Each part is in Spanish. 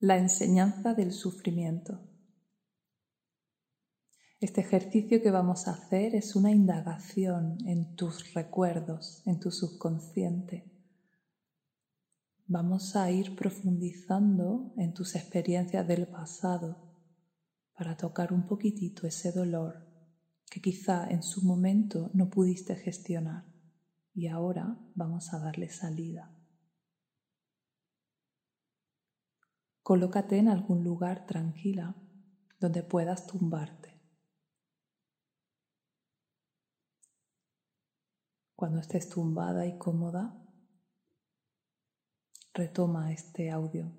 La enseñanza del sufrimiento. Este ejercicio que vamos a hacer es una indagación en tus recuerdos, en tu subconsciente. Vamos a ir profundizando en tus experiencias del pasado para tocar un poquitito ese dolor que quizá en su momento no pudiste gestionar y ahora vamos a darle salida. Colócate en algún lugar tranquila donde puedas tumbarte. Cuando estés tumbada y cómoda, retoma este audio.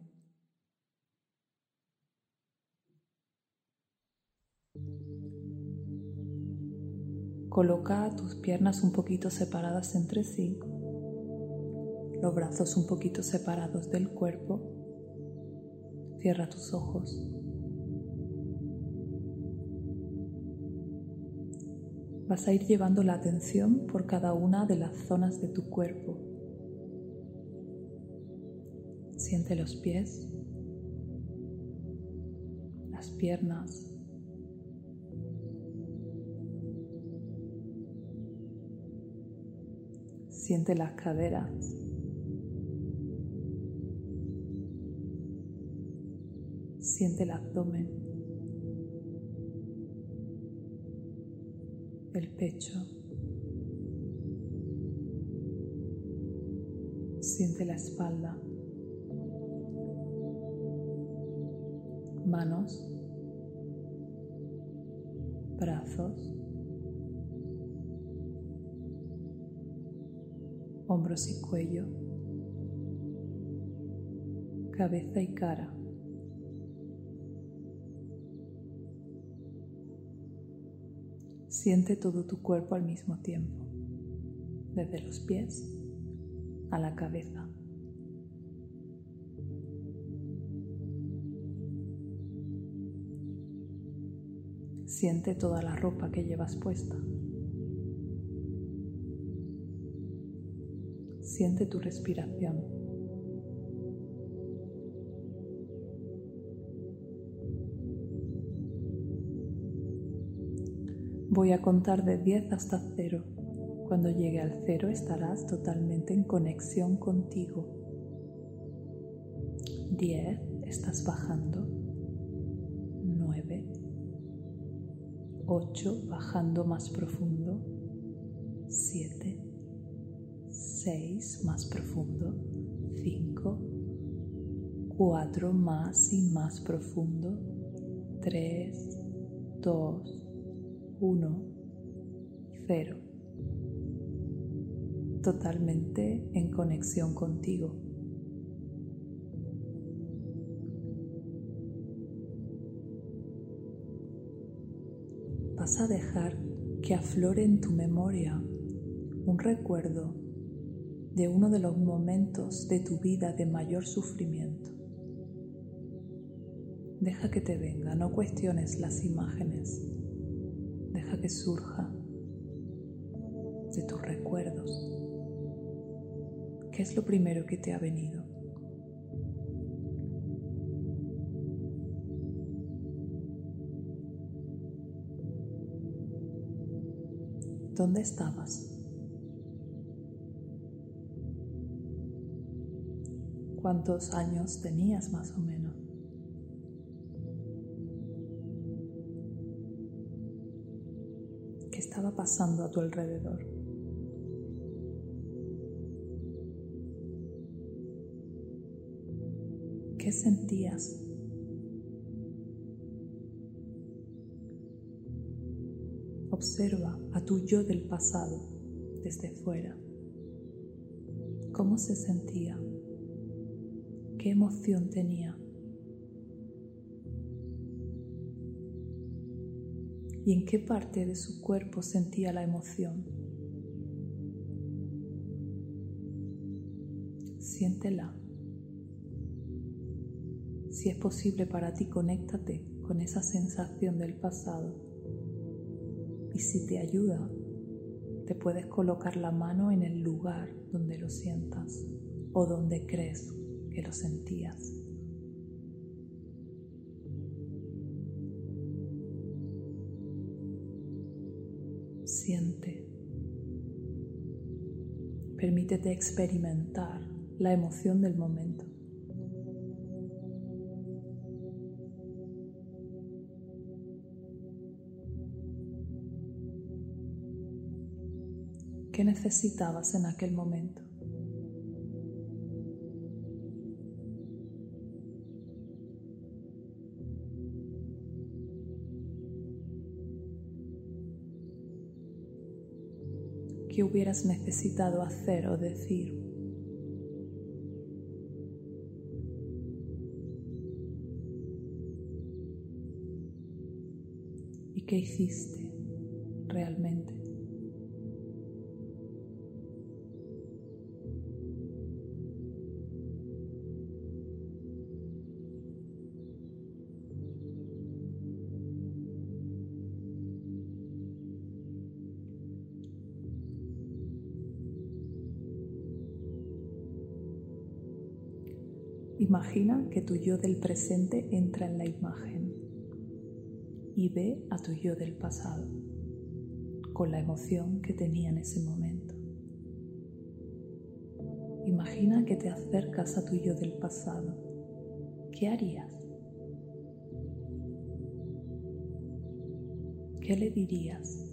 Coloca tus piernas un poquito separadas entre sí, los brazos un poquito separados del cuerpo Cierra tus ojos. Vas a ir llevando la atención por cada una de las zonas de tu cuerpo. Siente los pies, las piernas, Siente las caderas. Siente el abdomen, el pecho. Siente la espalda, manos, brazos, hombros y cuello, cabeza y cara. Siente todo tu cuerpo al mismo tiempo, desde los pies a la cabeza. Siente toda la ropa que llevas puesta. Siente tu respiración. Voy a contar de 10 hasta 0. Cuando llegue al 0 estarás totalmente en conexión contigo. 10, estás bajando. 9, 8, bajando más profundo. 7, 6, más profundo. 5, 4, más y más profundo. 3, 2, 1, 0. Totalmente en conexión contigo. Vas a dejar que aflore en tu memoria un recuerdo de uno de los momentos de tu vida de mayor sufrimiento. Deja que te venga, no cuestiones las imágenes Deja que surja de tus recuerdos. ¿Qué es lo primero que te ha venido? ¿Dónde estabas? ¿Cuántos años tenías más o menos? Pasando a tu alrededor. ¿Qué sentías? Observa a tu yo del pasado desde fuera. ¿Cómo se sentía? ¿Qué emoción tenía? Y en qué parte de su cuerpo sentía la emoción. Siéntela. Si es posible para ti, conéctate con esa sensación del pasado. Y si te ayuda, te puedes colocar la mano en el lugar donde lo sientas o donde crees que lo sentías. Siente. Permítete experimentar la emoción del momento. ¿Qué necesitabas en aquel momento? Hubieras necesitado hacer o decir? ¿Y qué hiciste realmente? Imagina que tu yo del presente entra en la imagen y ve a tu yo del pasado con la emoción que tenía en ese momento. Imagina que te acercas a tu yo del pasado. ¿Qué harías? ¿Qué le dirías?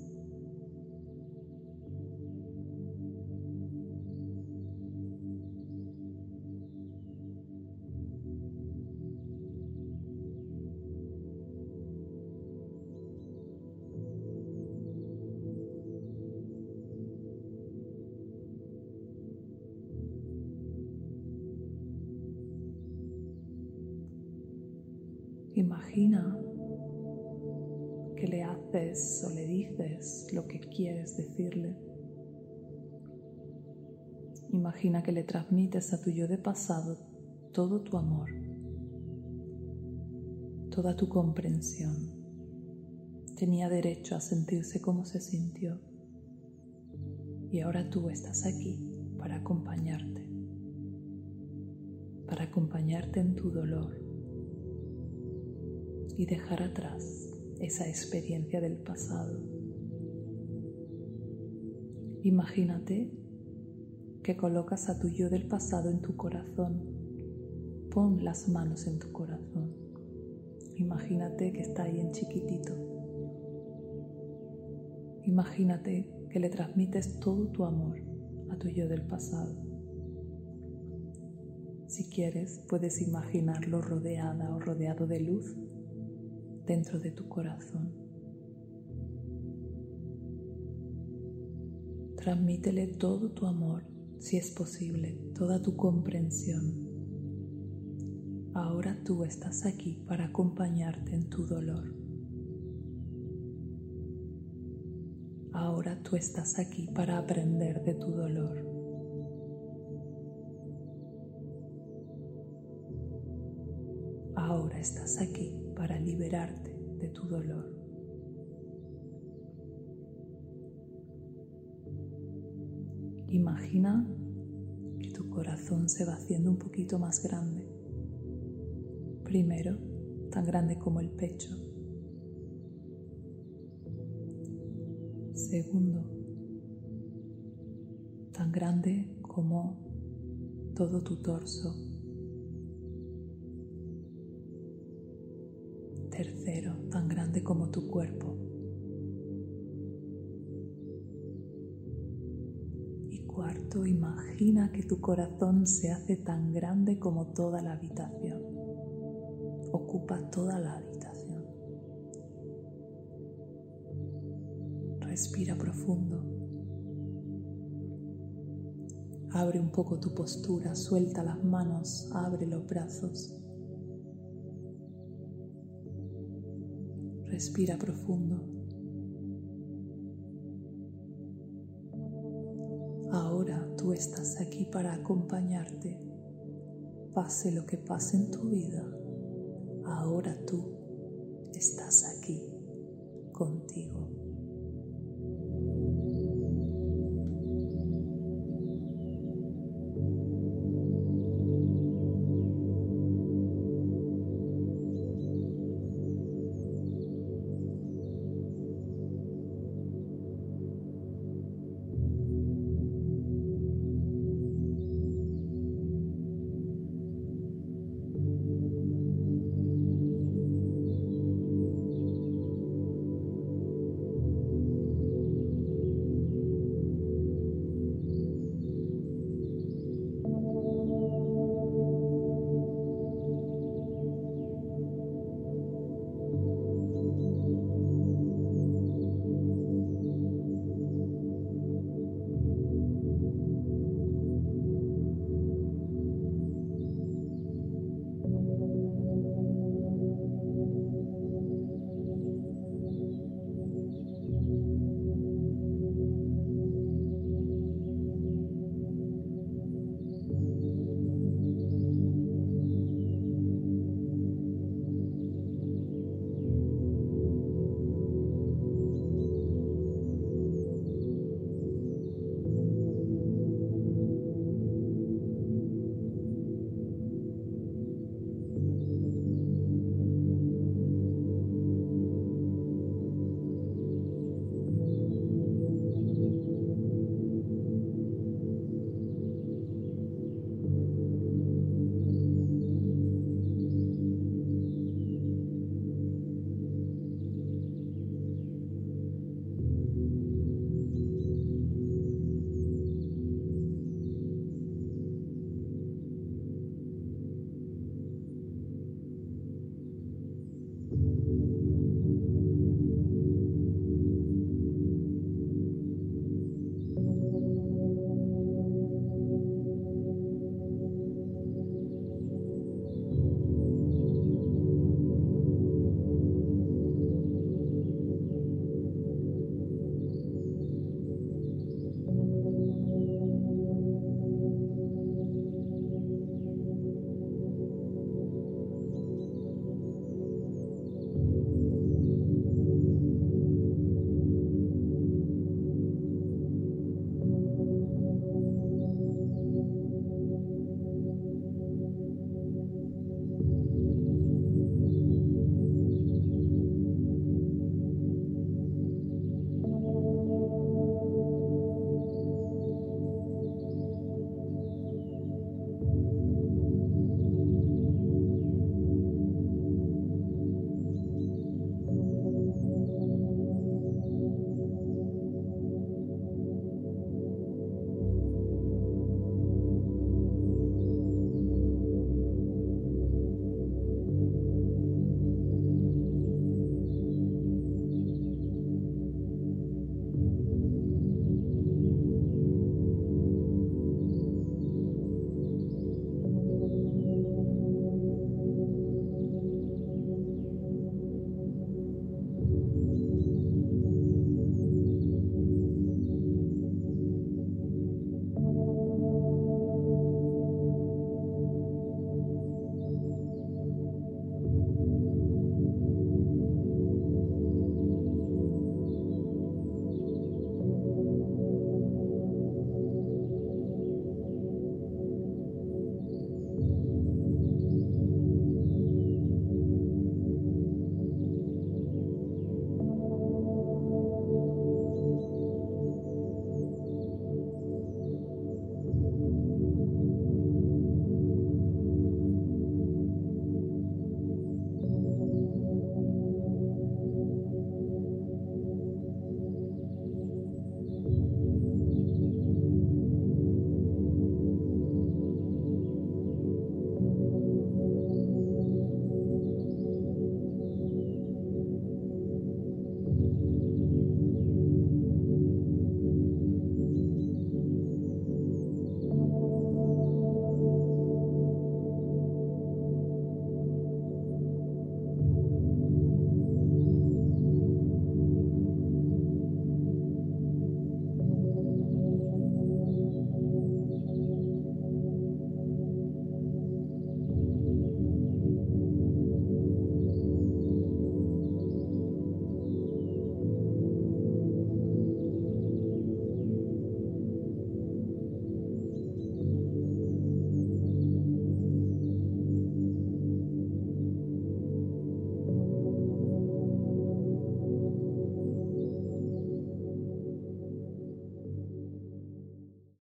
Imagina que le haces o le dices lo que quieres decirle. Imagina que le transmites a tu yo de pasado todo tu amor, toda tu comprensión. Tenía derecho a sentirse como se sintió y ahora tú estás aquí para acompañarte, para acompañarte en tu dolor y dejar atrás esa experiencia del pasado. Imagínate que colocas a tu yo del pasado en tu corazón. Pon las manos en tu corazón. Imagínate que está ahí en chiquitito. Imagínate que le transmites todo tu amor a tu yo del pasado. Si quieres, puedes imaginarlo rodeada o rodeado de luz dentro de tu corazón. Transmítele todo tu amor, si es posible, toda tu comprensión. Ahora tú estás aquí para acompañarte en tu dolor. Ahora tú estás aquí para aprender de tu dolor. Ahora estás aquí para liberarte de tu dolor. Imagina que tu corazón se va haciendo un poquito más grande. Primero, tan grande como el pecho. Segundo, tan grande como todo tu torso. Tercero, tan grande como tu cuerpo. Y cuarto, imagina que tu corazón se hace tan grande como toda la habitación. Ocupa toda la habitación. Respira profundo. Abre un poco tu postura, suelta las manos, abre los brazos. Respira profundo. Ahora tú estás aquí para acompañarte. Pase lo que pase en tu vida. Ahora tú estás aquí contigo.